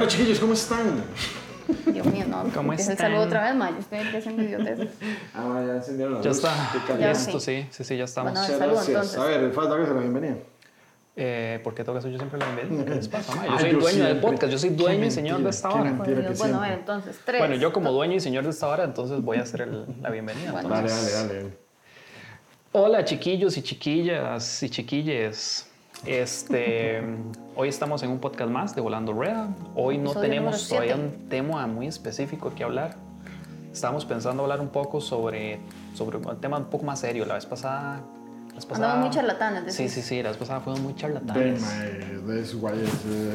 Bueno, chiquillos, ¿cómo están? Dios mío, no. ¿Cómo empieza el saludo otra vez, ma. Yo estoy haciendo idiotes. Ah, ya encendieron la Ya luz. está. Qué Ya, caliente. Listo, sí, sí, sí, ya estamos. Bueno, Muchas Saludo, gracias. entonces. A ver, falta que se la bienvenida. Eh, ¿Por qué que hacer yo siempre la bienvenida? ¿Qué les pasa, ma? Yo Ay, soy yo dueño del siempre. podcast, yo soy Qué dueño y mentira, señor de esta qué hora. mentira. Que. Bueno, siempre. ver, entonces, tres. Bueno, yo como dueño y señor de esta hora, entonces voy a hacer el- la bienvenida. Bueno. Dale, entonces. dale, dale. Hola chiquillos y chiquillas y chiquilles. Este, hoy estamos en un podcast más de Volando Rueda. Hoy no tenemos todavía un tema muy específico que hablar. Estábamos pensando hablar un poco sobre, sobre un tema un poco más serio. La vez pasada... La vez pasada Andamos muy charlatanes, Sí, decís. sí, sí. La vez pasada fuimos muy charlatanes. es, es,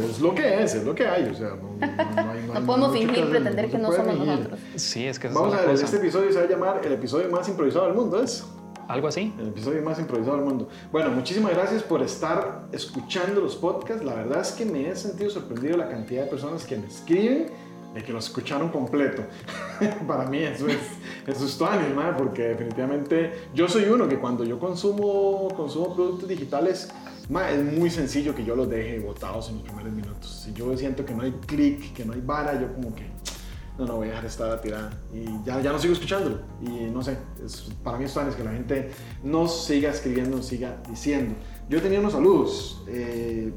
es lo que es, es lo que hay. O sea, no, no, no hay, No hay podemos fingir, que pretender que no somos fingir. nosotros. Sí, es que Vamos es a ver, cosa. este episodio se va a llamar el episodio más improvisado del mundo, ¿es? Algo así. El episodio más improvisado del mundo. Bueno, muchísimas gracias por estar escuchando los podcasts. La verdad es que me he sentido sorprendido la cantidad de personas que me escriben de que los escucharon completo. Para mí eso es, eso es tuanis, madre, porque definitivamente yo soy uno que cuando yo consumo, consumo productos digitales, es muy sencillo que yo los deje botados en los primeros minutos. Si yo siento que no hay clic, que no hay vara, yo como que no, no voy a dejar esta tirada. Y ya, ya no sigo escuchándolo. Y no sé, es- para mí es tan es que la gente nos siga escribiendo, nos siga diciendo. Yo tenía unos saludos. eh,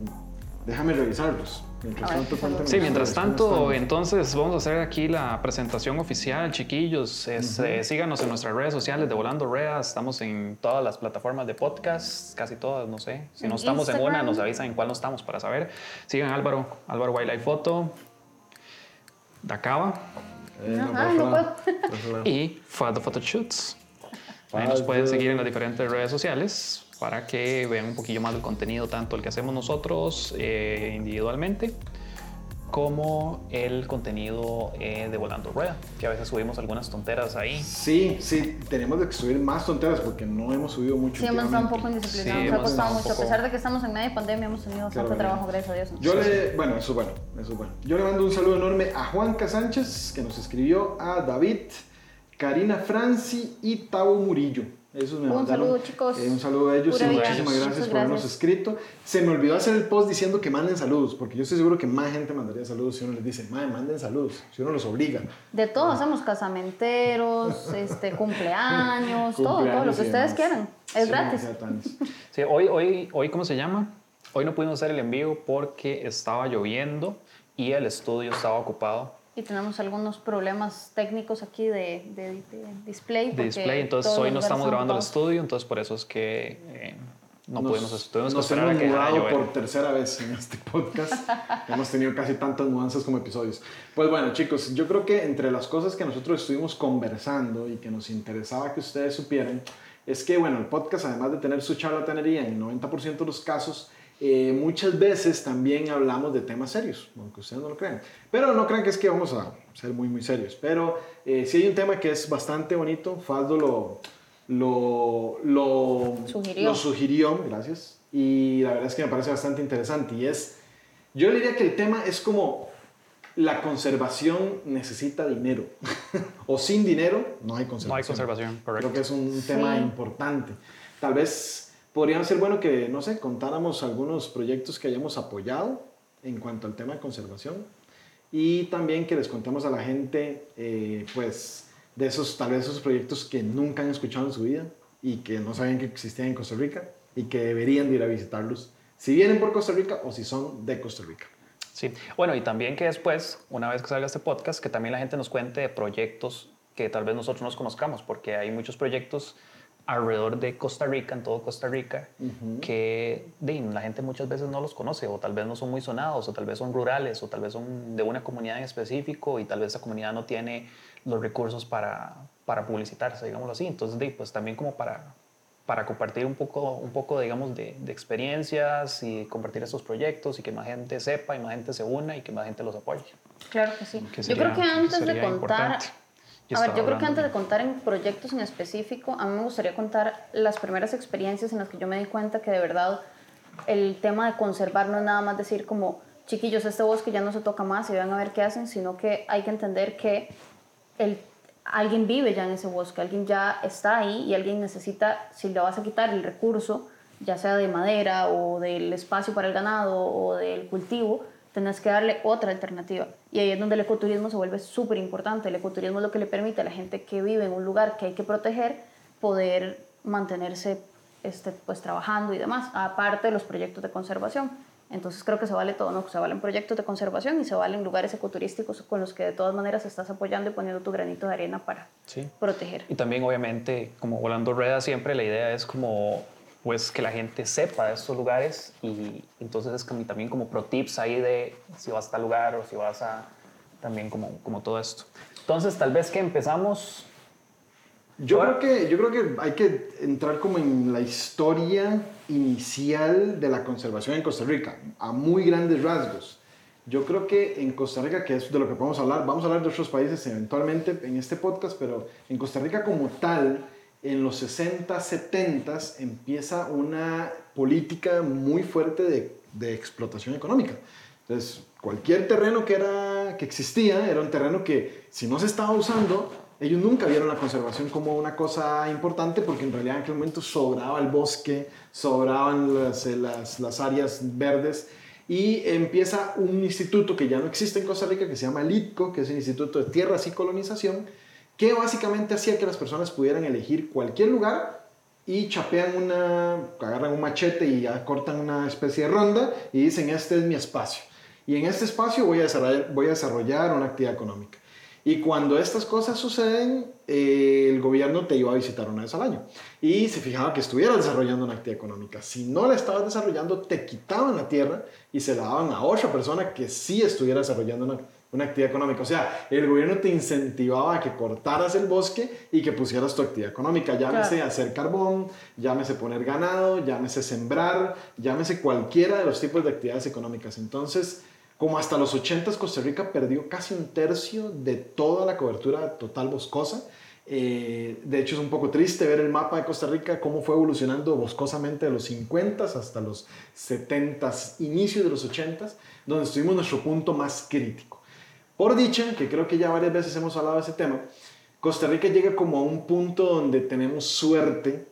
déjame revisarlos. Mientras tanto. Sí, mientras ustedes, ¿cómo tanto, entonces vamos a hacer aquí la presentación oficial, chiquillos. Es, eh, síganos en nuestras redes sociales de Volando Ruedas. Estamos en todas las plataformas de podcast, casi todas, no sé. Si no estamos en una, nos avisan en cuál no estamos para saber. Sigan Álvaro, Álvaro Wildlife Photo, Dacaba Eh, no, puedo. Favor. y Fado Photoshoots. Ahí nos pueden seguir en las diferentes redes sociales para que vean un poquillo más del contenido, tanto el que hacemos nosotros eh, individualmente como el contenido eh, de Volando Rueda, que a veces subimos algunas tonteras ahí. Sí, sí, tenemos que subir más tonteras porque no hemos subido mucho. Sí, hemos estado un poco Sí, indisciplinados. Nos ha costado mucho. A pesar de que estamos en medio de pandemia, hemos tenido bastante Claro, trabajo, gracias a Dios. Yo le, bueno, eso es bueno, eso es bueno. Yo le mando un saludo enorme a Juanca Sánchez, que nos escribió, a David, Karina Franci y Tavo Murillo. Esos me Un mandaron, saludo, chicos. eh, un saludo a ellos Pura y vida. muchísimas Muchas gracias por habernos gracias. escrito. Se me olvidó hacer el post diciendo que manden saludos, porque yo estoy seguro que más gente mandaría saludos si uno les dice, madre, manden saludos, si uno los obliga. De todo hacemos casamenteros, este, cumpleaños, todo, todo lo Cumpleaños que ustedes demás. quieran. Es Sí, gratis. Sí, hoy, hoy, hoy, ¿cómo se llama? Hoy no pudimos hacer el envío porque estaba lloviendo y el estudio estaba ocupado Y tenemos algunos problemas técnicos aquí de, de- de display. de porque display, entonces hoy no estamos grabando el estudio, entonces por eso es que eh, no Nos- pudimos, tuvimos que nos a hemos que mudado por tercera vez en este podcast. hemos tenido casi tantas mudanzas como episodios. Pues bueno, chicos, yo creo que entre las cosas que nosotros estuvimos conversando y que nos interesaba que ustedes supieran, es que, bueno, el podcast, además de tener su charlatanería en el 90% de los casos, eh, muchas veces también hablamos de temas serios, aunque ustedes no lo crean. Pero no crean que es que vamos a ser muy, muy serios. Pero eh, sí hay un tema que es bastante bonito. Faldo lo, lo, lo, Sugirió. lo sugirió, gracias. Y la verdad es que me parece bastante interesante. Y es, yo diría que el tema es como la conservación necesita dinero. o sin dinero no hay conservación. No hay conservación, correcto. Creo que es un tema Sí. importante. Tal vez podría ser bueno que, no sé, contáramos algunos proyectos que hayamos apoyado en cuanto al tema de conservación y también que les contemos a la gente, eh, pues, de esos, tal vez esos proyectos que nunca han escuchado en su vida y que no sabían que existían en Costa Rica y que deberían de ir a visitarlos, si vienen por Costa Rica o si son de Costa Rica. Sí, bueno, y también que después, una vez que salga este podcast, que también la gente nos cuente de proyectos que tal vez nosotros nos conozcamos, porque hay muchos proyectos alrededor de Costa Rica, en todo Costa Rica, que de, la gente muchas veces no los conoce, o tal vez no son muy sonados, o tal vez son rurales, o tal vez son de una comunidad en específico, y tal vez esa comunidad no tiene los recursos para, para publicitarse, digámoslo así. Entonces, de, pues también como para, para compartir un poco, un poco digamos, de, de experiencias y compartir estos proyectos y que más gente sepa y más gente se una y que más gente los apoye. Claro que sí. Que yo sería- creo que antes de sería contar, importante. A ver, yo creo que antes de contar en proyectos en específico, a mí me gustaría contar las primeras experiencias en las que yo me di cuenta que de verdad el tema de conservar no es nada más decir como, chiquillos, este bosque ya no se toca más y vean a ver qué hacen, sino que hay que entender que el, alguien vive ya en ese bosque, alguien ya está ahí y alguien necesita, si le vas a quitar el recurso, ya sea de madera o del espacio para el ganado o del cultivo, tenés que darle otra alternativa. Y ahí es donde el ecoturismo se vuelve súper importante. El ecoturismo es lo que le permite a la gente que vive en un lugar que hay que proteger poder mantenerse este, pues, trabajando y demás, aparte de los proyectos de conservación. Entonces creo que se vale todo, ¿no? Se valen proyectos de conservación y se valen lugares ecoturísticos con los que de todas maneras estás apoyando y poniendo tu granito de arena para proteger. Y también obviamente, como volando rueda siempre, la idea es como pues que la gente sepa de estos lugares y entonces es como, también como pro tips ahí de si vas a tal lugar o si vas a también como, como todo esto. Entonces tal vez que empezamos yo creo, que, yo creo que hay que entrar como en la historia inicial de la conservación en Costa Rica, a muy grandes rasgos. Yo creo que en Costa Rica, que es de lo que podemos hablar, vamos a hablar de otros países eventualmente en este podcast, pero en Costa Rica como tal, en los 60, 70 empieza una política muy fuerte de, de explotación económica. Entonces, cualquier terreno que, era, que existía era un terreno que si no se estaba usando, ellos nunca vieron la conservación como una cosa importante porque en realidad en aquel momento sobraba el bosque, sobraban las, eh, las, las áreas verdes y empieza un instituto que ya no existe en Costa Rica que se llama el ITCO, que es el Instituto de Tierras y Colonización, que básicamente hacía que las personas pudieran elegir cualquier lugar y chapean una, agarran un machete y cortan una especie de ronda y dicen, este es mi espacio. Y en este espacio voy a desarrollar, una actividad económica. Y cuando estas cosas suceden, eh, el gobierno te iba a visitar una vez al año y se fijaba que estuvieras desarrollando una actividad económica. Si no la estabas desarrollando, te quitaban la tierra y se la daban a otra persona que sí estuviera desarrollando una, una actividad económica. O sea, el gobierno te incentivaba a que cortaras el bosque y que pusieras tu actividad económica. Llámese hacer carbón, llámese poner ganado, llámese sembrar, llámese cualquiera de los tipos de actividades económicas. Entonces, como hasta los 80 Costa Rica perdió casi un tercio de toda la cobertura total boscosa. Eh, de hecho es un poco triste ver el mapa de Costa Rica, cómo fue evolucionando boscosamente de los 50 hasta los 70, inicios de los 80, donde estuvimos en nuestro punto más crítico. Por dicha, que creo que ya varias veces hemos hablado de ese tema, Costa Rica llega como a un punto donde tenemos suerte,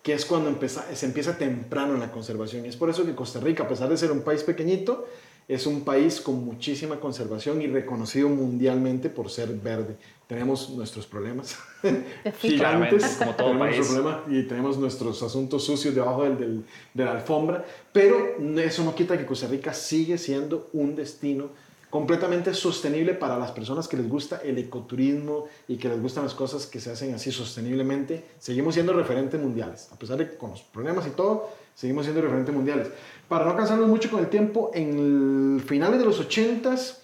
que es cuando empieza, se empieza temprano en la conservación. Y es por eso que Costa Rica, a pesar de ser un país pequeñito, es un país con muchísima conservación y reconocido mundialmente por ser verde. Tenemos nuestros problemas gigantes, como todo país. y tenemos nuestros asuntos sucios debajo del, de la alfombra, pero eso no quita que Costa Rica sigue siendo un destino completamente sostenible para las personas que les gusta el ecoturismo y que les gustan las cosas que se hacen así sosteniblemente. Seguimos siendo referentes mundiales, a pesar de que con los problemas y todo, seguimos siendo referentes mundiales. Para no cansarnos mucho con el tiempo, en finales de los 80s,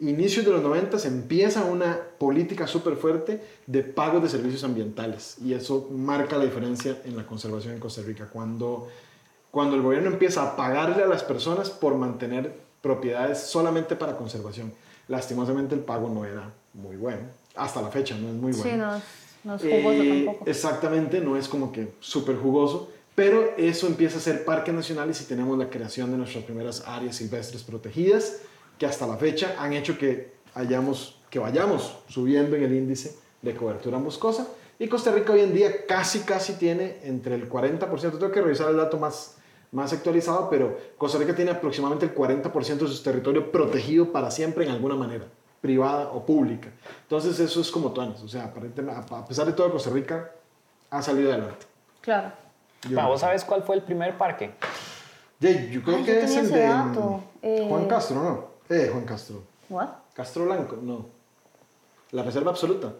inicios de los 90s, empieza una política súper fuerte de pagos de servicios ambientales. Y eso marca la diferencia en la conservación en Costa Rica. Cuando, cuando el gobierno empieza a pagarle a las personas por mantener propiedades solamente para conservación. Lastimosamente el pago no era muy bueno. Hasta la fecha no es muy bueno. Sí, no, no es jugoso eh, tampoco. Exactamente, no es como que súper jugoso. Pero eso empieza a ser parques nacionales y tenemos la creación de nuestras primeras áreas silvestres protegidas, que hasta la fecha han hecho que, hayamos, que vayamos subiendo en el índice de cobertura boscosa. Y Costa Rica hoy en día casi, casi tiene entre el 40%, tengo que revisar el dato más, más actualizado, pero Costa Rica tiene aproximadamente el 40% de su territorio protegido para siempre en alguna manera, privada o pública. Entonces eso es como Tuanes, o sea, a pesar de todo Costa Rica ha salido adelante. Claro. ¿Vos sabes cuál fue el primer parque? yo creo que es el de Juan eh, Castro, ¿no? Eh, Juan Castro. ¿What? Castro Blanco, no. La Reserva Absoluta.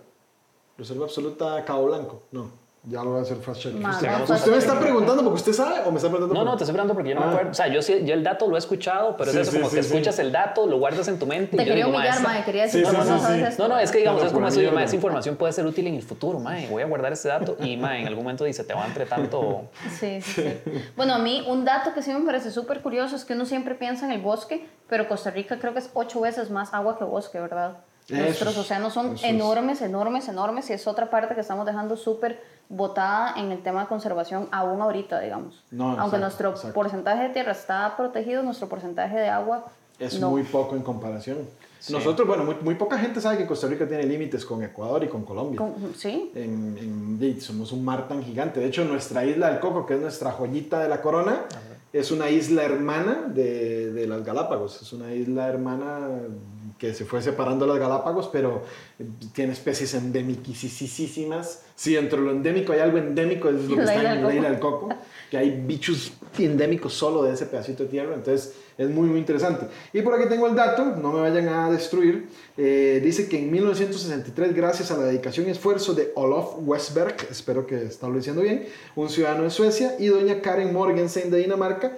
Reserva Absoluta Cabo Blanco, no. Ya lo voy a hacer fast check. ¿Usted, me está preguntando porque usted sabe o me está preguntando? No, no, te estoy preguntando porque yo no me ah. acuerdo. O sea, yo, yo el dato lo he escuchado, pero es eso, como que escuchas el dato, lo guardas en tu mente. Te y quería humillar, mae, quería decir, no, no, no, no, no, es que digamos, es como eso, mae, esa información puede ser útil en el futuro, mae. Voy a guardar ese dato y, mae, en algún momento dice, te va entre tanto. Sí, sí, sí. Bueno, a mí, un dato que sí me parece súper curioso es que uno siempre piensa en el bosque, pero Costa Rica creo que es ocho veces más agua que bosque, ¿verdad? Nuestros océanos son enormes, enormes, enormes y es otra parte que estamos dejando súper botada en el tema de conservación aún ahorita, digamos. Aunque nuestro porcentaje de tierra está protegido, nuestro porcentaje de agua es muy poco en comparación. Nosotros, bueno, muy, poca gente sabe que Costa Rica tiene límites con Ecuador y con Colombia. sí. En, somos un mar tan gigante. De hecho, nuestra isla del Coco, que es nuestra joyita de la corona, es una isla hermana de, de las Galápagos. Es una isla hermana que se fue separando las Galápagos, pero tiene especies endémicísimas. Sí, dentro de lo endémico hay algo endémico, es lo que La está en la isla del coco, que hay bichos endémicos solo de ese pedacito de tierra, entonces es muy, muy interesante. Y por aquí tengo el dato, no me vayan a destruir, eh, dice que en 1963, gracias a la dedicación y esfuerzo de Olof Westberg, espero que está lo diciendo bien, un ciudadano de Suecia, y doña Karen Morgensen de Dinamarca,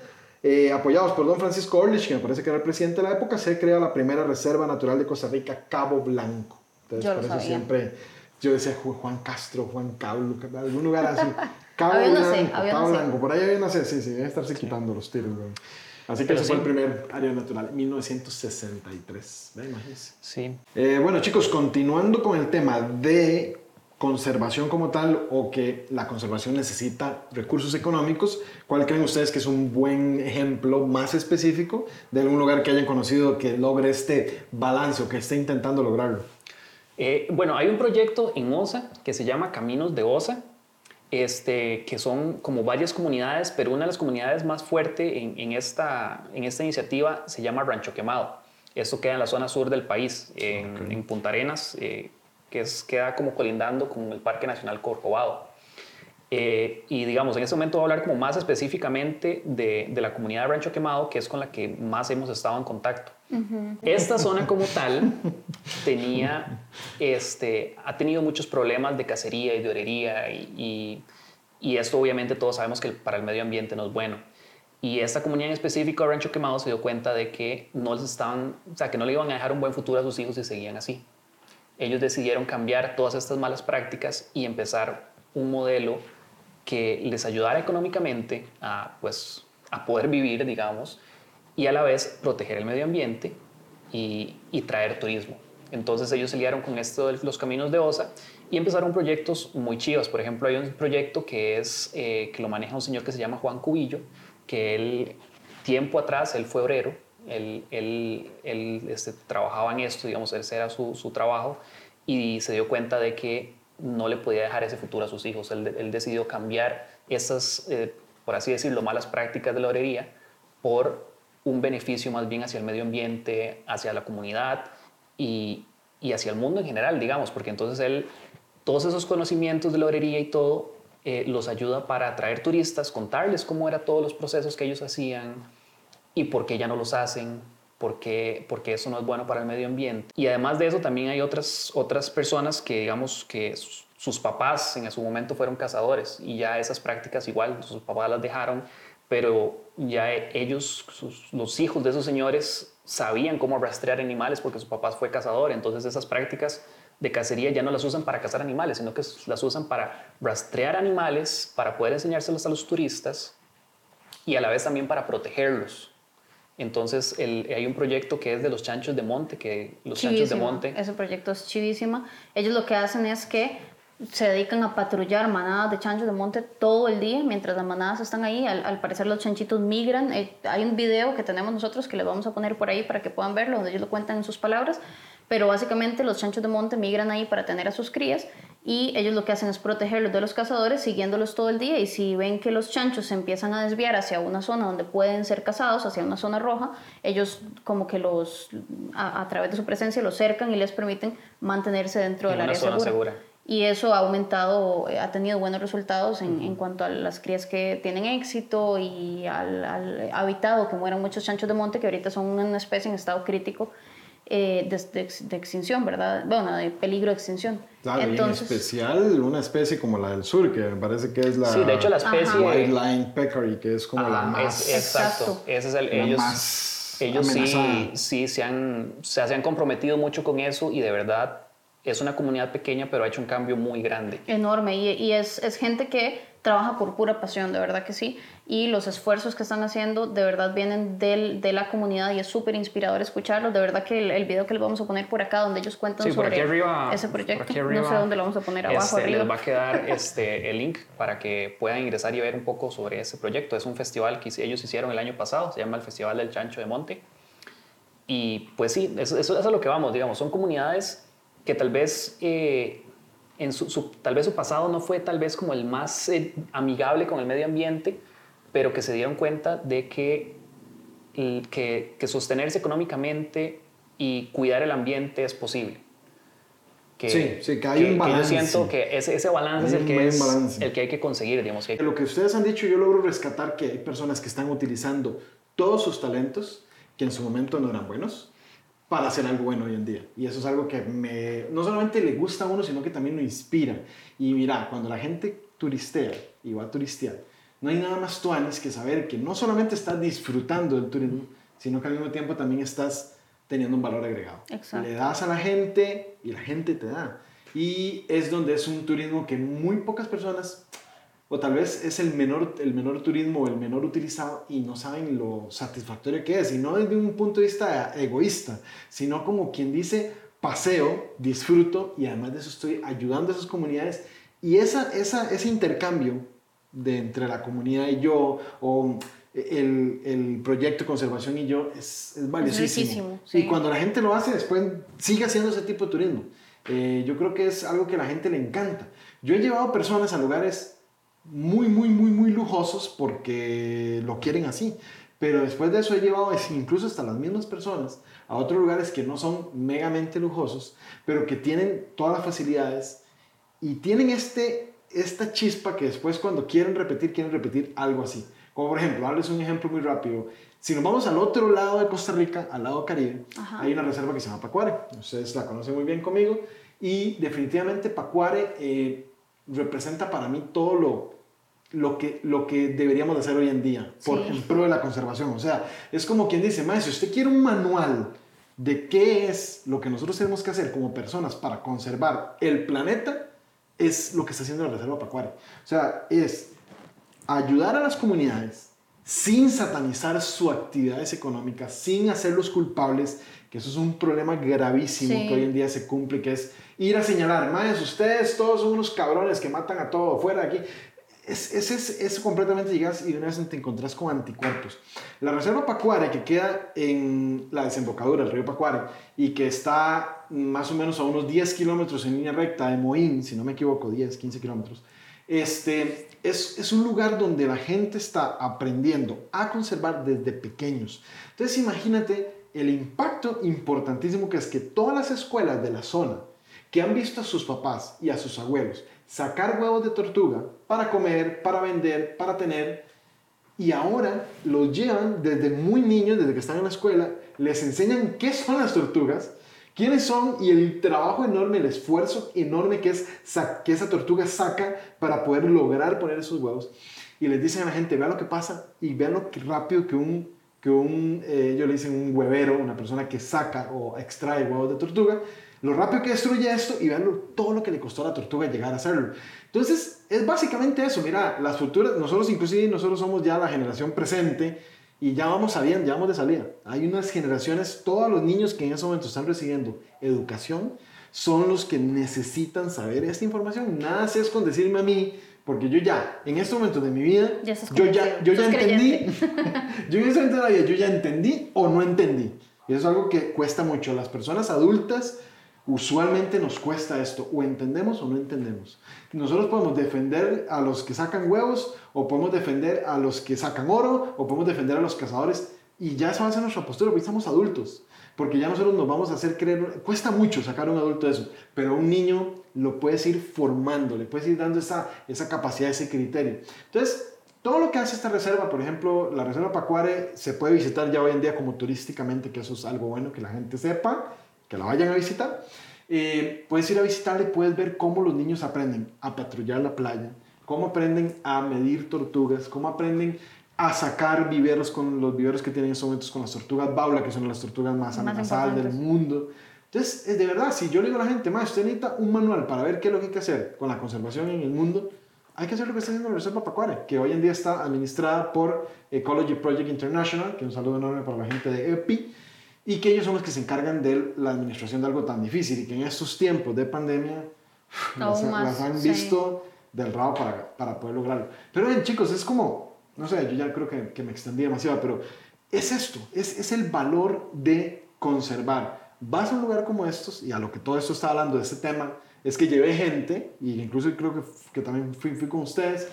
eh, apoyados por don Francisco Orlich, que me parece que era el presidente de la época, se crea la primera reserva natural de Costa Rica, Cabo Blanco. Entonces, Yo lo por eso sabía. siempre yo decía Ju- Juan Castro, Juan Cabo, algún lugar así. Cabo Había Blanco, había Cabo una C. Blanco, por ahí había una C, sí, sí, debe estarse quitando los tiros. güey. Así que Pero ese fue sí. el primer área natural, 1963. Ve, imagínense. Sí. Eh, bueno, chicos, continuando con el tema de conservación como tal o que la conservación necesita recursos económicos, ¿cuál creen ustedes que es un buen ejemplo más específico de algún lugar que hayan conocido que logre este balance o que esté intentando lograrlo? Eh, bueno, hay un proyecto en OSA que se llama Caminos de OSA, este, que son como varias comunidades, pero una de las comunidades más fuertes en, en esta, en esta iniciativa se llama Rancho Quemado. Esto queda en la zona sur del país, en, en Punta Arenas, eh, que es, queda como colindando con el Parque Nacional Corcovado. Eh, y digamos, en este momento voy a hablar como más específicamente de, de la comunidad de Rancho Quemado, que es con la que más hemos estado en contacto. Esta zona como tal tenía, este, ha tenido muchos problemas de cacería y de orería y, y, y esto obviamente todos sabemos que para el medio ambiente no es bueno. Y esta comunidad en específico de Rancho Quemado se dio cuenta de que no les estaban, o sea, que no le iban a dejar un buen futuro a sus hijos si seguían así. Ellos decidieron cambiar todas estas malas prácticas y empezar un modelo que les ayudara económicamente a, pues, a poder vivir, digamos, y a la vez proteger el medio ambiente y, y traer turismo. Entonces ellos se liaron con esto de los caminos de OSA y empezaron proyectos muy chivos. Por ejemplo, hay un proyecto que, es, eh, que lo maneja un señor que se llama Juan Cubillo, que él, tiempo atrás, él fue obrero, él, él, él este, trabajaba en esto, digamos, ese era su, su trabajo, y se dio cuenta de que no le podía dejar ese futuro a sus hijos. Él, decidió cambiar esas, eh, por así decirlo, malas prácticas de la orería por un beneficio más bien hacia el medio ambiente, hacia la comunidad y, y hacia el mundo en general, digamos, porque entonces él, todos esos conocimientos de la orería y todo, eh, los ayuda para atraer turistas, contarles cómo eran todos los procesos que ellos hacían y por qué ya no los hacen, por qué, porque eso no es bueno para el medio ambiente. Y además de eso también hay otras, otras personas que digamos que sus, papás en su momento fueron cazadores y ya esas prácticas igual, sus papás las dejaron, pero ya ellos, sus- los hijos de esos señores sabían cómo rastrear animales porque su papá fue cazador, entonces esas prácticas de cacería ya no las usan para cazar animales, sino que las usan para rastrear animales, para poder enseñárselos a los turistas y a la vez también para protegerlos. Entonces el- hay un proyecto que es de los chanchos de monte, que los chanchos de monte... Ese proyecto es chivísima. Ellos lo que hacen es que se dedican a patrullar manadas de chanchos de monte todo el día mientras las manadas están ahí. Al, al parecer los chanchitos migran. Eh, hay un video que tenemos nosotros que les vamos a poner por ahí para que puedan verlo, donde ellos lo cuentan en sus palabras. Pero básicamente los chanchos de monte migran ahí para tener a sus crías y ellos lo que hacen es protegerlos de los cazadores siguiéndolos todo el día y si ven que los chanchos se empiezan a desviar hacia una zona donde pueden ser cazados, hacia una zona roja, ellos como que los a, a través de su presencia los cercan y les permiten mantenerse dentro En del área zona segura. segura. Y eso ha aumentado, eh, ha tenido buenos resultados en, en cuanto a las crías que tienen éxito y al, al habitado, que mueran muchos chanchos de monte, que ahorita son una especie en estado crítico eh, de, de de extinción, ¿verdad? Bueno, de peligro de extinción. Claro, y en Entonces, especial una especie como la del sur, que me parece que es la Sí, de hecho la especie... White Line Peccary, que es como la Ajá, más... es- exacto. Exacto. Ese es el, la ellos, más ellos sí, sí se, han, se, se han comprometido mucho con eso y de verdad es una comunidad pequeña, pero ha hecho un cambio muy grande. enorme y, y es, es gente que trabaja por pura pasión, de verdad que sí. Y los esfuerzos que están haciendo de verdad vienen del, de la comunidad y es súper inspirador escucharlos. De verdad que el, el video que les vamos a poner por acá, donde ellos cuentan Sí, sobre aquí arriba, ese proyecto, aquí no arriba, sé dónde lo vamos a poner, abajo, este, arriba. Les va a quedar este, el link para que puedan ingresar y ver un poco sobre ese proyecto. Es un festival que ellos hicieron el año pasado, se llama el Festival del Chancho de Monte. Y pues sí, eso, eso, eso es a lo que vamos, digamos, son comunidades que tal vez, eh, en su, su- tal vez su pasado no fue tal vez como el más eh, amigable con el medio ambiente, pero que se dieron cuenta de que, que, que sostenerse económicamente y cuidar el ambiente es posible. Que, sí, sí, que hay un balance. yo siento que ese, ese balance es, el que es el que hay que conseguir, digamos. Lo que ustedes han dicho, yo logro rescatar que hay personas que están utilizando todos sus talentos, que en su momento no eran buenos, para hacer algo bueno hoy en día. Y eso es algo que me, no solamente le gusta a uno, sino que también lo inspira. Y mira, cuando la gente turistea y va a turistear, no hay nada más tuanis que saber que no solamente estás disfrutando del turismo, sino que al mismo tiempo también estás teniendo un valor agregado. Le das a la gente y la gente te da. Y es donde es un turismo que muy pocas personas, o tal vez es el menor, el menor turismo o el menor utilizado y no saben lo satisfactorio que es. Y no desde un punto de vista egoísta, sino como quien dice, paseo, disfruto y además de eso estoy ayudando a esas comunidades. Y esa, esa, ese intercambio de entre la comunidad y yo, o el, el, proyecto de conservación y yo es, es valiosísimo. Y cuando la gente lo hace, después sigue haciendo ese tipo de turismo. Eh, yo creo que es algo que a la gente le encanta. Yo he llevado personas a lugares muy, muy, muy, muy lujosos porque lo quieren así. Pero después de eso he llevado incluso hasta las mismas personas a otros lugares que no son megamente lujosos, pero que tienen todas las facilidades y tienen este, esta chispa que después cuando quieren repetir, quieren repetir algo así. Como por ejemplo, darles un ejemplo muy rápido. Si nos vamos al otro lado de Costa Rica, al lado caribe, hay una reserva que se llama Pacuare. Ustedes la conocen muy bien conmigo. Y definitivamente Pacuare eh, representa para mí todo lo, lo, que, lo que deberíamos de hacer hoy en día por, en pro de la conservación. O sea, es como quien dice, maestro, si usted quiere un manual de qué es lo que nosotros tenemos que hacer como personas para conservar el planeta, es lo que está haciendo la Reserva Pacuare. O sea, es ayudar a las comunidades sin satanizar sus actividades económicas, sin hacerlos culpables, que eso es un problema gravísimo que hoy en día se cumple, que es ir a señalar, más ustedes todos son unos cabrones que matan a todo fuera de aquí. Es, es, es, es, completamente llegas y de una vez te encontrás con anticuerpos. La reserva Pacuare, que queda en la desembocadura del río Pacuare y que está más o menos a unos 10 kilómetros en línea recta de Moín, si no me equivoco, 10, 15 kilómetros, este, es, es, un lugar donde la gente está aprendiendo a conservar desde pequeños. Entonces imagínate el impacto importantísimo que es que todas las escuelas de la zona que han visto a sus papás y a sus abuelos sacar huevos de tortuga para comer, para vender, para tener, y ahora los llevan desde muy niños, desde que están en la escuela, les enseñan qué son las tortugas, quiénes son y el trabajo enorme, el esfuerzo enorme que es que esa tortuga saca para poder lograr poner esos huevos. Y les dicen a la gente, vean lo que pasa y vean lo rápido que un, que un eh, ellos le dicen un huevero, una persona que saca o extrae huevos de tortuga, lo rápido que destruye esto y vean todo lo que le costó a la tortuga llegar a hacerlo. Entonces, es básicamente eso. Mira, las futuras, nosotros inclusive, nosotros somos ya la generación presente y ya vamos saliendo, ya vamos de salida. Hay unas generaciones, todos los niños que en ese momento están recibiendo educación son los que necesitan saber esta información. Nada es con decirme a mí, porque yo ya, en este momento de mi vida, yo ya, yo ya entendí, yo en este momento de la vida, yo ya entendí o no entendí. Y eso es algo que cuesta mucho. Las personas adultas usualmente nos cuesta esto, o entendemos o no entendemos. Nosotros podemos defender a los que sacan huevos, o podemos defender a los que sacan oro, o podemos defender a los cazadores, y ya eso va a ser nuestra postura, porque estamos adultos, porque ya nosotros nos vamos a hacer creer, cuesta mucho sacar a un adulto de eso, pero a un niño lo puedes ir formando, le puedes ir dando esa, esa capacidad, ese criterio. Entonces, todo lo que hace esta reserva, por ejemplo, la reserva Pacuare se puede visitar ya hoy en día como turísticamente, que eso es algo bueno que la gente sepa que la vayan a visitar. Eh, puedes ir a visitarla y puedes ver cómo los niños aprenden a patrullar la playa, cómo aprenden a medir tortugas, cómo aprenden a sacar viveros con los viveros que tienen en estos momentos con las tortugas baula, que son las tortugas más, amenazadas del mundo. Entonces, es de verdad, si yo le digo a la gente, más usted necesita un manual para ver qué es lo que hay que hacer con la conservación en el mundo, hay que hacer lo que está haciendo la Reserva Pacuare, que hoy en día está administrada por Ecology Project International, que un saludo enorme para la gente de EPI, y que ellos son los que se encargan de la administración de algo tan difícil y que en estos tiempos de pandemia las, han visto del rabo para, para, poder lograrlo. Pero bien, chicos, es como, no sé, yo ya creo que, que me extendí demasiado, pero es esto, es, es, el valor de conservar. Vas a un lugar como estos, y a lo que todo esto está hablando de este tema, es que llevé gente, y incluso creo que, que también fui, fui con ustedes,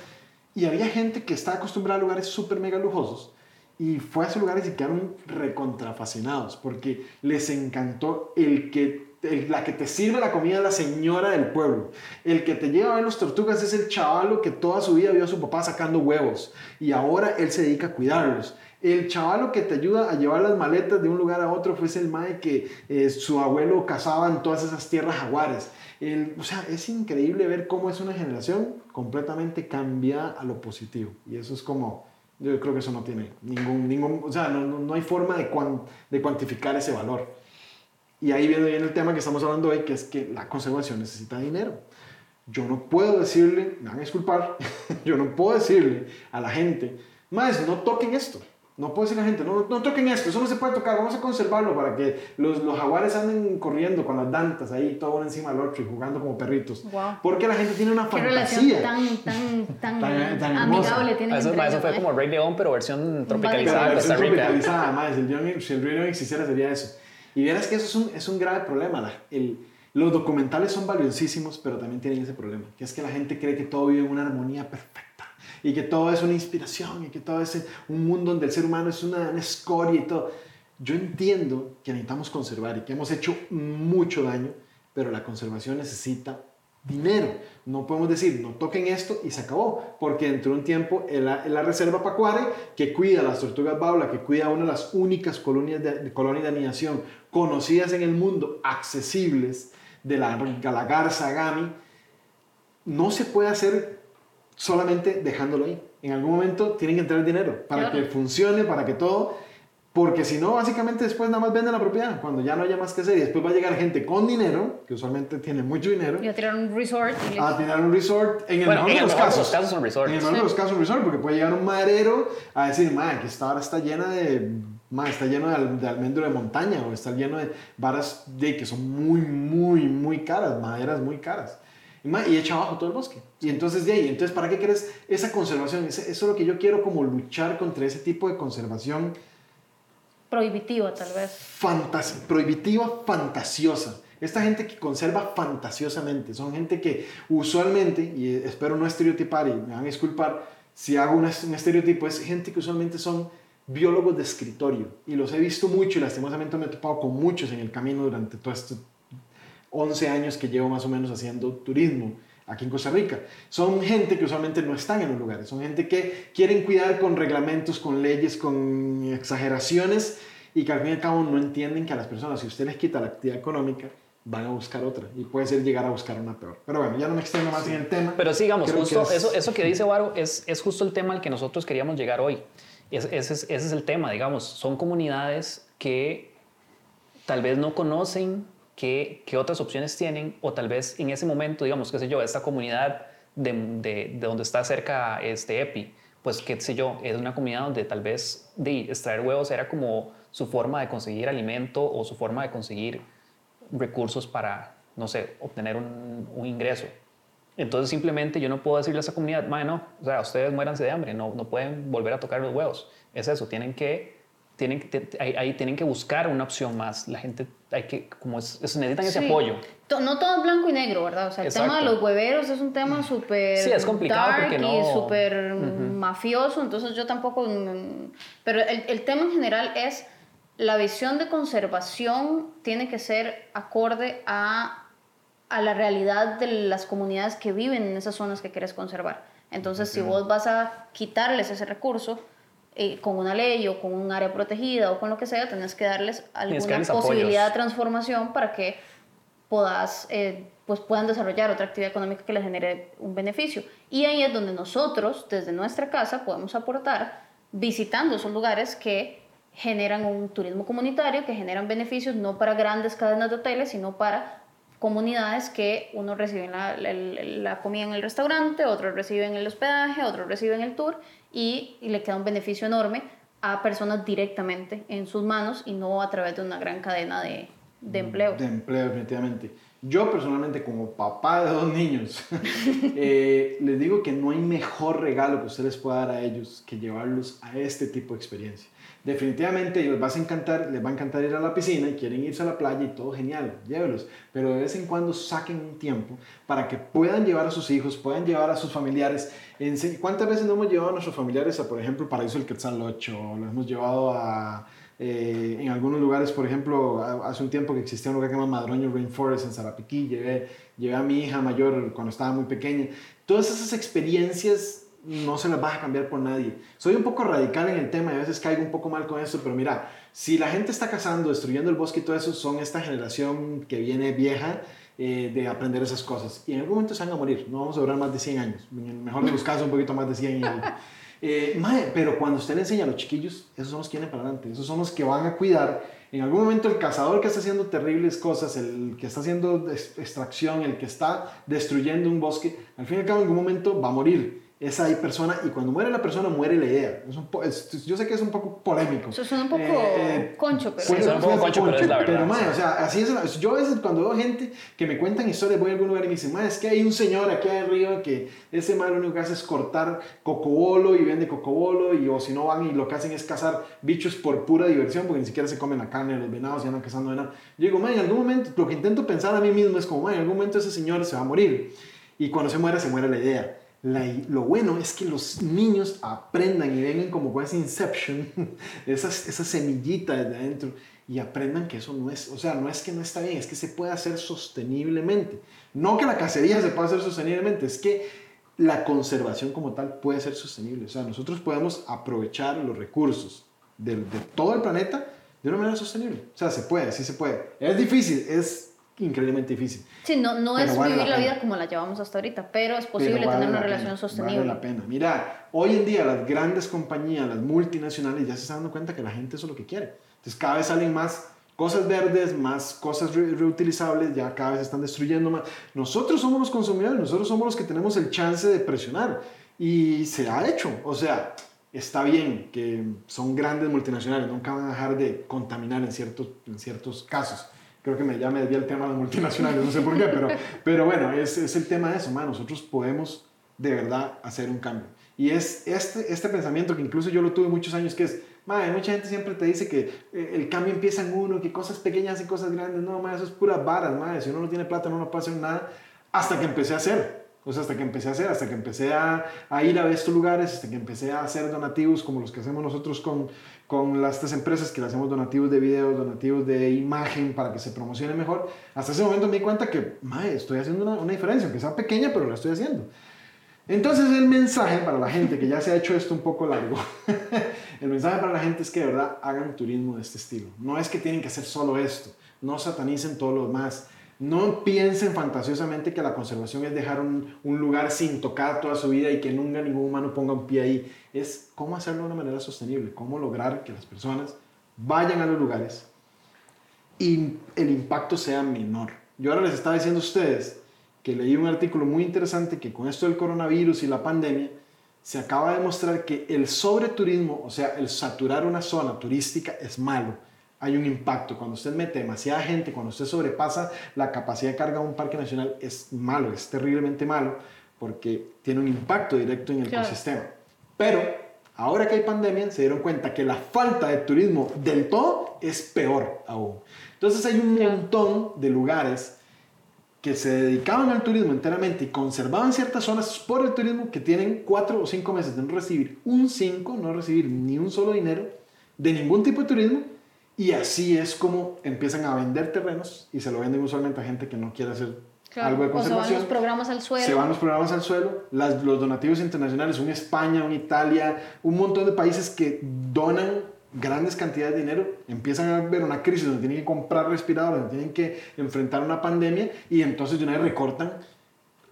Y había gente que estaba acostumbrada a lugares súper mega lujosos y fue a esos lugares y quedaron recontrafascinados porque les encantó el que la que te sirve la comida es la señora del pueblo. El que te lleva a ver los tortugas es el chavalo que toda su vida vio a su papá sacando huevos y ahora él se dedica a cuidarlos. El chavalo que te ayuda a llevar las maletas de un lugar a otro fue el mae que eh, su abuelo cazaba en todas esas tierras jaguares. o sea, es increíble ver cómo es una generación completamente cambiada a lo positivo. Y eso es como, yo creo que eso no tiene ningún, ningún o sea, no, no hay forma de, de cuantificar ese valor. Y ahí viene bien el tema que estamos hablando hoy, que es que la conservación necesita dinero. Yo no puedo decirle, me van a disculpar, yo no puedo decirle a la gente, más no toquen esto. No puede decir la gente, no, no toquen esto, eso no se puede tocar, vamos a conservarlo para que los, los jaguares anden corriendo con las dantas ahí, todo uno encima del otro y jugando como perritos. Porque la gente tiene una Qué fantasía. tan, tan, tan, tan amigable tiene Eso, fue como. Rey León, pero versión tropicalizada Pero versión tropicalizada, más, el León- si el Rey León existiera sería eso. Y verás que eso es un, es un grave problema. la- el, los documentales son valiosísimos, pero también tienen ese problema, que es que la gente cree que todo vive en una armonía perfecta y que todo es una inspiración y que todo es un mundo donde el ser humano es una, una escoria y todo. Yo entiendo que necesitamos conservar y que hemos hecho mucho daño, pero la conservación necesita dinero. No podemos decir, no toquen esto y se acabó, porque dentro de un tiempo en la, la reserva Pacuare, que cuida las tortugas baula, que cuida una de las únicas colonias de, de- de anidación conocidas en el mundo, accesibles, de la, la garza gami, no se puede hacer solamente dejándolo ahí. En algún momento tienen que entrar dinero para Claro. que funcione, para que todo, porque si no, básicamente después nada más venden la propiedad, cuando ya no haya más que hacer. Y después va a llegar gente con dinero, que usualmente tiene mucho dinero, Y a tirar un resort y a tirar un resort, en el Bueno, mejor en de el los mejor casos. los casos un resort. En el mejor de los casos un resort, porque puede llegar un maderero a decir, madre, que esta vara está llena de, ma, está lleno de, al- de almendro de montaña, o está lleno de varas de, que son muy, muy, muy caras, maderas muy caras. Y, echa abajo todo el bosque. Y entonces, de ahí, entonces, ¿para qué quieres esa conservación? Eso es lo que yo quiero, como luchar contra ese tipo de conservación prohibitiva tal vez. fantas prohibitiva, fantasiosa. Esta gente que conserva fantasiosamente, son gente que usualmente, y espero no estereotipar y me van a disculpar si hago un, un estereotipo, es gente que usualmente son biólogos de escritorio. Y los he visto mucho y lastimosamente me he topado con muchos en el camino durante todos estos 11 años que llevo más o menos haciendo turismo aquí en Costa Rica. Son gente que usualmente no están en los lugares, son gente que quieren cuidar con reglamentos, con leyes, con exageraciones y que al fin y al cabo no entienden que a las personas, si usted les quita la actividad económica, van a buscar otra y puede ser llegar a buscar una peor. Pero bueno, ya no me extiendo más en el tema. Pero sigamos, Creo que justo es- eso, eso que dice Varo es, es justo el tema al que nosotros queríamos llegar hoy. Es- ese, es, ese es el tema, digamos. Son comunidades que tal vez no conocen qué, otras opciones tienen o tal vez en ese momento, digamos, qué sé yo, esta comunidad de, de, de donde está cerca este EPI, pues qué sé yo, es una comunidad donde tal vez de extraer huevos era como su forma de conseguir alimento o su forma de conseguir recursos para, no sé, obtener un, ingreso. Entonces simplemente yo no puedo decirle a esa comunidad, "Mae, no, o sea, ustedes muéranse de hambre, no, no pueden volver a tocar los huevos. Es eso, tienen que, tienen, te- ahí, ahí tienen que buscar una opción más. La gente, hay que, como es, es- necesitan ese Sí. apoyo. To- No todo es blanco y negro, ¿verdad? O sea, el tema de Exacto. los hueveros es un tema súper Sí, es complicado dark porque y no- súper mafioso, entonces yo tampoco... mm, Pero el, el tema en general es la visión de conservación tiene que ser acorde a, a la realidad de las comunidades que viven en esas zonas que quieres conservar. Entonces, si vos vas a quitarles ese recurso, eh, con una ley o con un área protegida o con lo que sea, tenés que darles alguna que darles apoyos. posibilidad de transformación para que eh, pues puedan desarrollar otra actividad económica que les genere un beneficio. Y ahí es donde nosotros, desde nuestra casa, podemos aportar visitando esos lugares que generan un turismo comunitario, que generan beneficios no para grandes cadenas de hoteles, sino para comunidades que uno recibe la, la- la comida en el restaurante, otros reciben el hospedaje, otros reciben el tour y, y le queda un beneficio enorme a personas directamente en sus manos y no a través de una gran cadena de, de empleo. De empleo, definitivamente. Yo personalmente, como papá de dos niños, eh, les digo que no hay mejor regalo que usted les pueda dar a ellos que llevarlos a este tipo de experiencia. Definitivamente les, vas a encantar, les va a encantar ir a la piscina y quieren irse a la playa y todo genial, llévelos. Pero de vez en cuando saquen un tiempo para que puedan llevar a sus hijos, puedan llevar a sus familiares. ¿Cuántas veces no hemos llevado a nuestros familiares a, por ejemplo, Paraíso del Quetzal 8? Lo hemos llevado a eh, en algunos lugares, por ejemplo, hace un tiempo que existía un lugar que se llama Madroño Rainforest en Zarapiquí, llevé a mi hija mayor cuando estaba muy pequeña. Todas esas experiencias no se las vas a cambiar por nadie. Soy un poco radical en el tema y a veces caigo un poco mal con esto, pero mira, si la gente está cazando, destruyendo el bosque y todo eso, son esta generación que viene vieja eh, de aprender esas cosas. Y en algún momento se van a morir, no vamos a durar más de 100 años, en el mejor de los casos un poquito más de 100 años. Eh, pero cuando usted le enseña a los chiquillos, esos son los que vienen para adelante, esos son los que van a cuidar. En algún momento el cazador que está haciendo terribles cosas, el que está haciendo extracción, el que está destruyendo un bosque, al fin y al cabo en algún momento va a morir esa persona y cuando muere la persona muere la idea. yo sé que es un poco polémico. Eso suena un poco eh, concho, pero... Suena un poco concho, pero es la verdad. Pero, o sea, así es. Yo a veces cuando veo gente que me cuentan historias, voy a algún lugar y me dicen, es que hay un señor aquí arriba que ese mal lo único que hace es cortar cocobolo y vende cocobolo y o si no van y lo que hacen es cazar bichos por pura diversión porque ni siquiera se comen la carne de los venados y andan cazando venado. Yo digo, man, en algún momento, lo que intento pensar a mí mismo es como, man, en algún momento ese señor se va a morir y cuando se muera, se muere la idea lo bueno es que los niños aprendan y vengan como con esa inception, esa, esa semillita de adentro, y aprendan que eso no es, o sea, no es que no está bien, es que se puede hacer sosteniblemente. No que la cacería se pueda hacer sosteniblemente, es que la conservación como tal puede ser sostenible. O sea, nosotros podemos aprovechar los recursos de, de todo el planeta de una manera sostenible. O sea, se puede, sí se puede. Es difícil, es increíblemente difícil. Sí, no, no es vivir la, vida como la llevamos hasta ahorita, pero es posible tener una relación sostenible. Vale la pena. Mira, hoy en día las grandes compañías, las multinacionales, ya se están dando cuenta que la gente eso es lo que quiere. Entonces cada vez salen más cosas verdes, más cosas reutilizables, ya cada vez están destruyendo más. Nosotros somos los consumidores, nosotros somos los que tenemos el chance de presionar. Y se ha hecho. O sea, está bien que son grandes multinacionales, nunca van a dejar de contaminar en ciertos, en ciertos casos creo que me, ya me desvía el tema de multinacionales, no sé por qué, pero, pero bueno, es, es el tema de eso, man, nosotros podemos de verdad hacer un cambio. Y es este, este pensamiento que incluso yo lo tuve muchos años, que es, madre, mucha gente siempre te dice que eh, el cambio empieza en uno, que cosas pequeñas y cosas grandes, no, madre, eso es pura varas, madre, si uno no tiene plata no, no puede hacer nada, hasta que empecé a hacer. Sea, hasta que empecé a hacer, hasta que empecé a, ir a estos lugares, hasta que empecé a hacer donativos como los que hacemos nosotros con, con las tres empresas que le hacemos donativos de videos, donativos de imagen para que se promocione mejor. Hasta ese momento me di cuenta que, mae, estoy haciendo una, una diferencia, aunque sea pequeña, pero la estoy haciendo. Entonces el mensaje para la gente, que ya se ha hecho esto un poco largo, el mensaje para la gente es que de verdad hagan turismo de este estilo. No es que tienen que hacer solo esto, no satanicen todo lo demás no piensen fantasiosamente que la conservación es dejar un, lugar sin tocar toda su vida y que nunca ningún humano ponga un pie ahí. Es cómo hacerlo de una manera sostenible, cómo lograr que las personas vayan a los lugares y el impacto sea menor. Yo ahora les estaba diciendo a ustedes que leí un artículo muy interesante que con esto del coronavirus y la pandemia se acaba de demostrar que el sobreturismo, o sea, el saturar una zona turística es malo hay un impacto. Cuando usted mete demasiada gente, cuando usted sobrepasa la capacidad de carga de un parque nacional, es malo, es terriblemente malo, porque tiene un impacto directo en el ecosistema. Pero ahora que hay pandemia, se dieron cuenta que la falta de turismo del todo es peor aún. Entonces hay un montón de lugares que se dedicaban al turismo enteramente y conservaban ciertas zonas por el turismo que tienen cuatro o cinco meses de no recibir un cinco, no recibir ni un solo dinero de ningún tipo de turismo y así es como empiezan a vender terrenos y se lo venden usualmente a gente que no quiere hacer algo de conservación. Se van los programas al suelo. Se van los programas al suelo. Las, los donativos internacionales, un España, un Italia, un montón de países que donan grandes cantidades de dinero, empiezan a ver una crisis donde tienen que comprar respiradores, donde tienen que enfrentar una pandemia y entonces de una vez recortan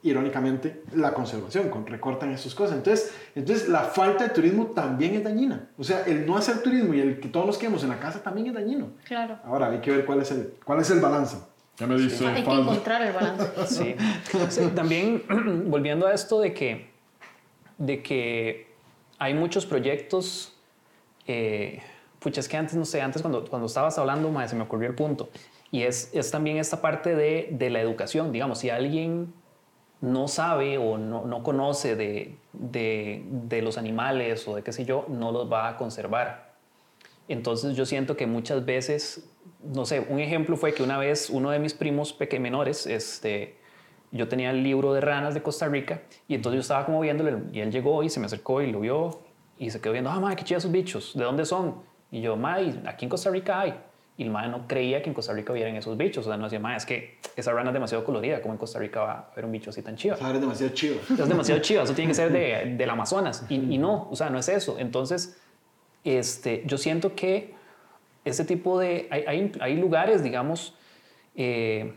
irónicamente, la conservación, con, recortan estas cosas. Entonces, entonces, la falta de turismo también es dañina. O sea, el no hacer turismo y el que todos nos quedemos en la casa también es dañino. Claro. Ahora, hay que ver cuál es el, cuál es el balance. Ya me dice. Hay que encontrar el balance. Sí. También, volviendo a esto de que, de que hay muchos proyectos... Eh, pucha, es que antes, no sé, antes cuando, cuando estabas hablando, se me ocurrió el punto. Y es, es también esta parte de, de la educación. Digamos, si alguien no sabe o no, no conoce de, de, de, los animales o de qué sé yo, no los va a conservar. Entonces yo siento que muchas veces, no sé, un ejemplo fue que una vez uno de mis primos peque menores, este, yo tenía el libro de ranas de Costa Rica y entonces yo estaba como viéndolo y él llegó y se me acercó y lo vio y se quedó viendo, ah, madre, qué chidos esos bichos, ¿de dónde son? Y yo, madre, aquí en Costa Rica hay. Y el no creía que en Costa Rica hubieran esos bichos. O sea, no decía, madre, es que esa rana es demasiado colorida, como en Costa Rica va a haber un bicho así tan chido. es demasiado chido. Es demasiado chido, eso tiene que ser de, del Amazonas. Y, y, no, o sea, no es eso. Entonces, este, yo siento que ese tipo de... Hay, hay, hay lugares, digamos, eh,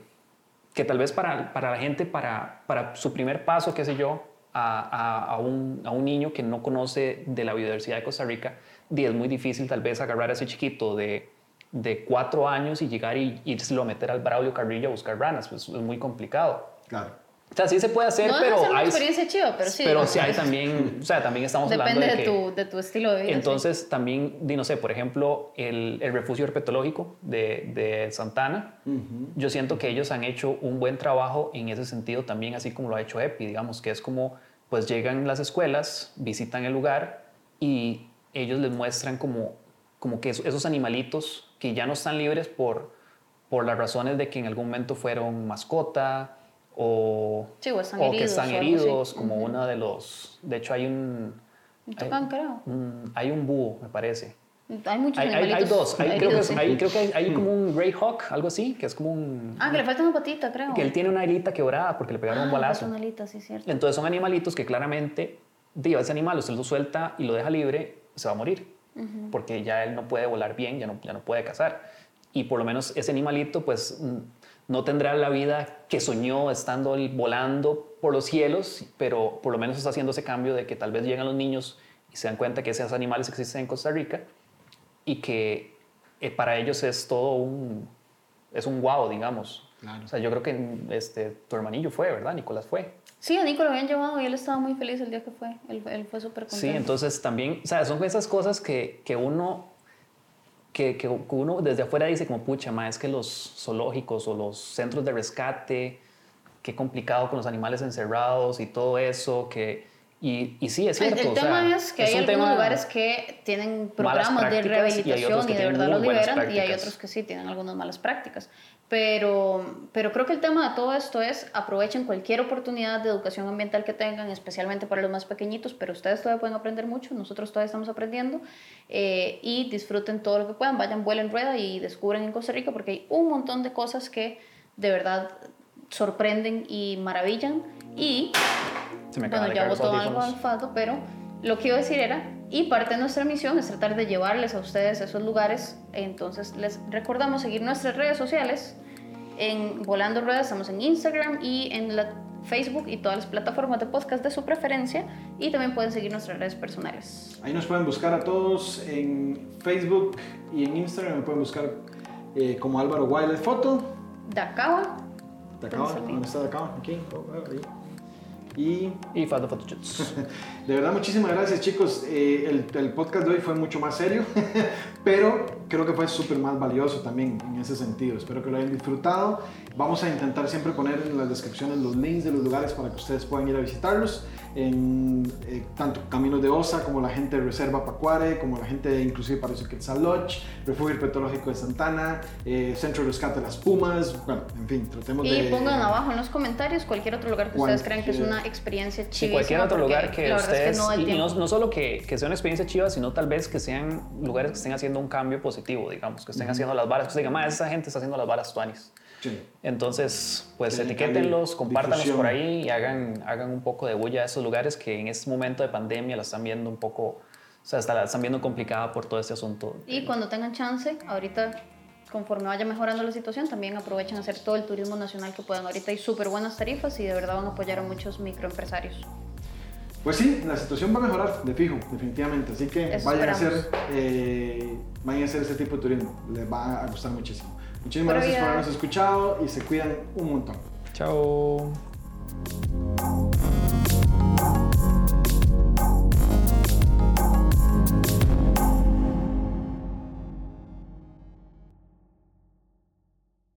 que tal vez para, para la gente, para, para su primer paso, qué sé yo, a, a, a, un, a, un, niño que no conoce de la biodiversidad de Costa Rica, y es muy difícil tal vez agarrar a ese chiquito de, de cuatro años y llegar y irse a meter al Braulio Carrillo a buscar ranas, pues es muy complicado. Claro. O sea, sí se puede hacer, no pero una hay... experiencia chiva, pero sí. Pero sí hay también, o sea, también estamos Depende hablando de, de, que, tu, de tu estilo de vida. Entonces, sí. también, di, no sé, por ejemplo, el, el refugio herpetológico de, de Santana, uh -huh. yo siento que ellos han hecho un buen trabajo en ese sentido también, así como lo ha hecho EPI, digamos, que es como, pues llegan las escuelas, visitan el lugar y ellos les muestran como, como que esos animalitos que ya no están libres por, por las razones de que en algún momento fueron mascota, o, sí, o, están o heridos, que están heridos, como uh -huh. uno de los... De hecho, hay un... Hay, creo. Un, hay un búho, me parece. Hay muchos hay, hay, hay dos. Hay, creo, heridos, que, sí. hay, creo que hay, hay como un Greyhawk, algo así, que es como un... Ah, que le falta una patita, creo. Que él tiene una alita quebrada porque le pegaron ah, un balazo. Una alita, sí, cierto. Entonces son animalitos que claramente, digo, ese animal usted lo suelta y lo deja libre, se va a morir. Porque ya él no puede volar bien, ya no, ya no puede cazar. Y por lo menos ese animalito, pues no tendrá la vida que soñó estando volando por los cielos, pero por lo menos está haciendo ese cambio de que tal vez llegan los niños y se dan cuenta que esos animales existen en Costa Rica y que eh, para ellos es todo un, es un wow, digamos. Claro. O sea, yo creo que este, tu hermanillo fue, ¿verdad? Nicolás fue. Sí, a Nico lo habían llevado y él estaba muy feliz el día que fue. Él, él fue súper contento. Sí, entonces también, o sea, son esas cosas que, que uno que, que, uno desde afuera dice como, pucha, ma, es que los zoológicos o los centros de rescate, qué complicado con los animales encerrados y todo eso, que... Y, y sí, es cierto. El, el tema o sea, es que es hay un algunos tema lugares que tienen programas de rehabilitación y, y de verdad los liberan y hay otros que sí tienen algunas malas prácticas. Pero, pero creo que el tema de todo esto es aprovechen cualquier oportunidad de educación ambiental que tengan, especialmente para los más pequeñitos, pero ustedes todavía pueden aprender mucho, nosotros todavía estamos aprendiendo eh, y disfruten todo lo que puedan, vayan, vuelen rueda y descubren en Costa Rica porque hay un montón de cosas que de verdad sorprenden y maravillan y bueno, ya botó algo al fato, pero lo que iba a decir era, y parte de nuestra misión es tratar de llevarles a ustedes a esos lugares, entonces les recordamos seguir nuestras redes sociales, en Volando Ruedas estamos en Instagram y en la Facebook y todas las plataformas de podcast de su preferencia y también pueden seguir nuestras redes personales. Ahí nos pueden buscar a todos en Facebook y en Instagram, me pueden buscar eh, como Álvaro Wilde Foto. Dacaba. Dacaba, ¿dónde está Dacaba? Aquí, ahí y, y Falta Photoshoots. de verdad, muchísimas gracias chicos. Eh, el, el, podcast de hoy fue mucho más serio, pero creo que fue súper más valioso también en ese sentido. Espero que lo hayan disfrutado. Vamos a intentar siempre poner en las descripciones los links de los lugares para que ustedes puedan ir a visitarlos. En eh, tanto Caminos de Osa como la gente de Reserva Pacuare, como la gente inclusive para eso Quetzal Lodge, Refugio Herpetológico de Santana, eh, Centro de Rescate de las Pumas, bueno, en fin, tratemos y de... Y pongan abajo en los comentarios cualquier otro lugar que ustedes crean que es una experiencia chiva. Sí, cualquier otro lugar que ustedes... Es que no y, no, no, solo que, que, sea una experiencia chiva, sino tal vez que sean lugares que estén haciendo un cambio positivo, digamos, que estén uh -huh. haciendo las varas, que se digan, más esa gente está haciendo las varas tuanis. Sí. Entonces, pues etiquétenlos, compártanlos por ahí y hagan, hagan un poco de bulla a esos lugares que en este momento de pandemia la están viendo un poco, o sea, está, la están viendo complicada por todo este asunto. Y cuando tengan chance, ahorita, conforme vaya mejorando la situación, también aprovechen a hacer todo el turismo nacional que puedan. Ahorita hay súper buenas tarifas y de verdad van a apoyar a muchos microempresarios. Pues sí, la situación va a mejorar, de fijo, definitivamente. Así que Eso vayan a, hacer, eh, vayan a hacer ese tipo de turismo. Les va a gustar muchísimo. Muchísimas Pero gracias ya- por habernos escuchado y se cuidan un montón. Chao.